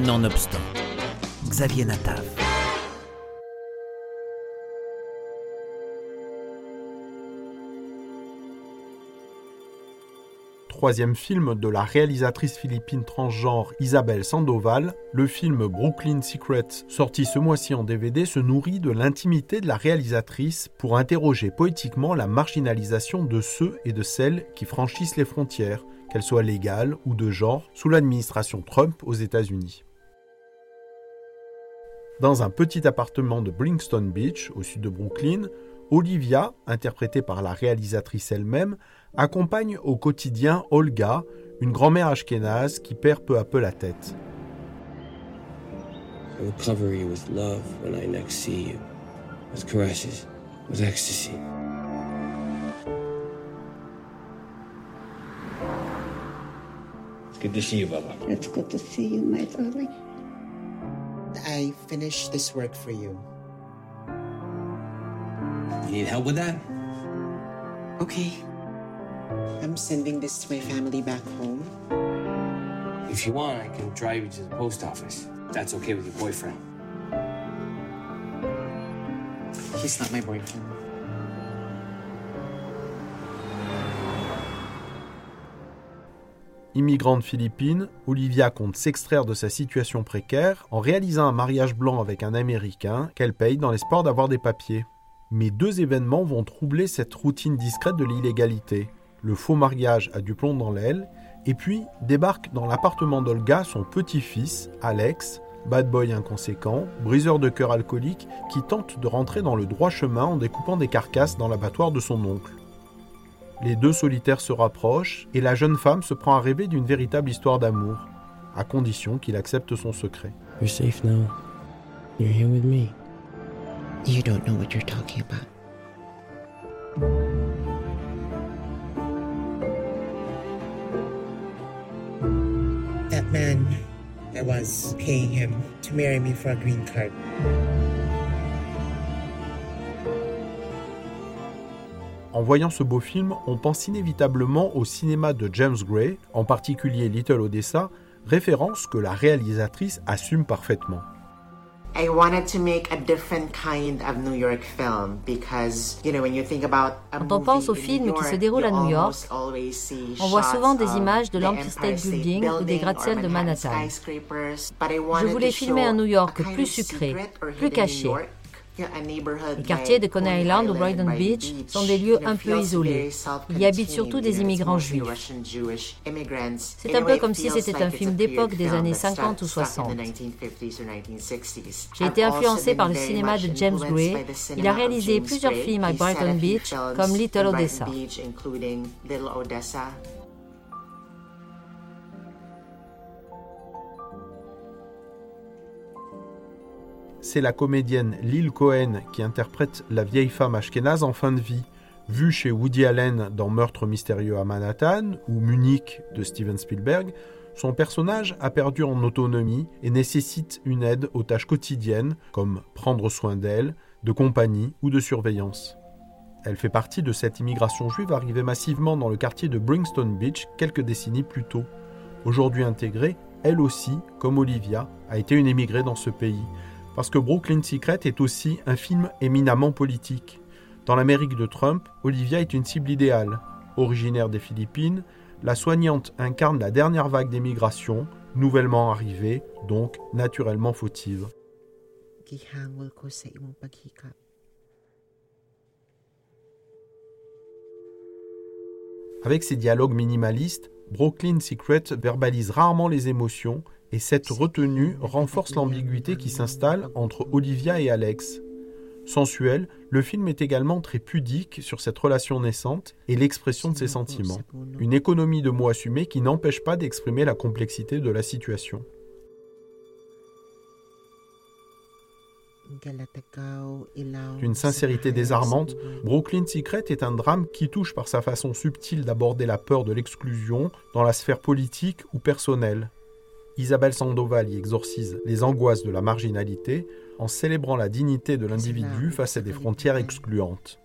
Nonobstant, Xavier Natav. troisième film de la réalisatrice philippine transgenre Isabelle Sandoval, le film Brooklyn Secret, sorti ce mois-ci en DVD, se nourrit de l'intimité de la réalisatrice pour interroger poétiquement la marginalisation de ceux et de celles qui franchissent les frontières, qu'elles soient légales ou de genre, sous l'administration Trump aux États-Unis. Dans un petit appartement de Brinkstone Beach, au sud de Brooklyn, Olivia, interprétée par la réalisatrice elle-même, accompagne au quotidien Olga, une grand-mère ashkénaze qui perd peu à peu la tête. I will cover you with love when I next see you, with caresses, with ecstasy. Good to see you, Baba. It's good to see you, my darling. I finished this work for you. You need help with that? Okay. I'm sending this to my family back home. If you want, I can drive you to the post office. That's okay with your boyfriend. He's not my boyfriend. Immigrante philippine, Olivia compte s'extraire de sa situation précaire en réalisant un mariage blanc avec un Américain qu'elle paye dans l'espoir d'avoir des papiers. Mais deux événements vont troubler cette routine discrète de l'illégalité. Le faux mariage a du plomb dans l'aile, et puis débarque dans l'appartement d'Olga son petit-fils, Alex, bad boy inconséquent, briseur de cœur alcoolique, qui tente de rentrer dans le droit chemin en découpant des carcasses dans l'abattoir de son oncle. Les deux solitaires se rapprochent et la jeune femme se prend à rêver d'une véritable histoire d'amour, à condition qu'il accepte son secret. You're safe now. You're here with me. You don't know what you're talking about. That man, I was paying him to marry me for a green card. En voyant ce beau film, on pense inévitablement au cinéma de James Gray, en particulier Little Odessa, référence que la réalisatrice assume parfaitement. I wanted to make a different kind of New York film because, you know, when you think about a Quand on pense aux films qui se déroulent à New York, on voit souvent des images de l'Empire Empire State Building ou des Building gratte-ciel or de Manhattan. Je voulais filmer un New York plus sucré, plus caché. Les quartiers de Coney Island ou Brighton Beach sont des lieux un peu isolés. Il y habitent surtout des immigrants juifs. C'est un peu comme si c'était un film d'époque des années that start- 50 ou stuck in 60. the 1950s or 1960s. J'ai été influencé par le cinéma de James Gray. Il a réalisé plusieurs films à Brighton Beach, comme Little Odessa. C'est la comédienne Lil Cohen qui interprète la vieille femme ashkénaze en fin de vie, vue chez Woody Allen dans Meurtre mystérieux à Manhattan ou Munich de Steven Spielberg. Son personnage a perdu en autonomie et nécessite une aide aux tâches quotidiennes comme prendre soin d'elle, de compagnie ou de surveillance. Elle fait partie de cette immigration juive arrivée massivement dans le quartier de Brinkstone Beach quelques décennies plus tôt. Aujourd'hui intégrée, elle aussi, comme Olivia, a été une émigrée dans ce pays, parce que Brooklyn Secret est aussi un film éminemment politique. Dans l'Amérique de Trump, Olivia est une cible idéale. Originaire des Philippines, la soignante incarne la dernière vague d'émigration, nouvellement arrivée, donc naturellement fautive. Avec ses dialogues minimalistes, Brooklyn Secret verbalise rarement les émotions et cette retenue renforce l'ambiguïté qui s'installe entre Olivia et Alex. Sensuel, le film est également très pudique sur cette relation naissante et l'expression de ses sentiments. Une économie de mots assumés qui n'empêche pas d'exprimer la complexité de la situation. D'une sincérité désarmante, Brooklyn Secret est un drame qui touche par sa façon subtile d'aborder la peur de l'exclusion dans la sphère politique ou personnelle. Isabelle Sandoval y exorcise les angoisses de la marginalité en célébrant la dignité de l'individu face à des frontières excluantes.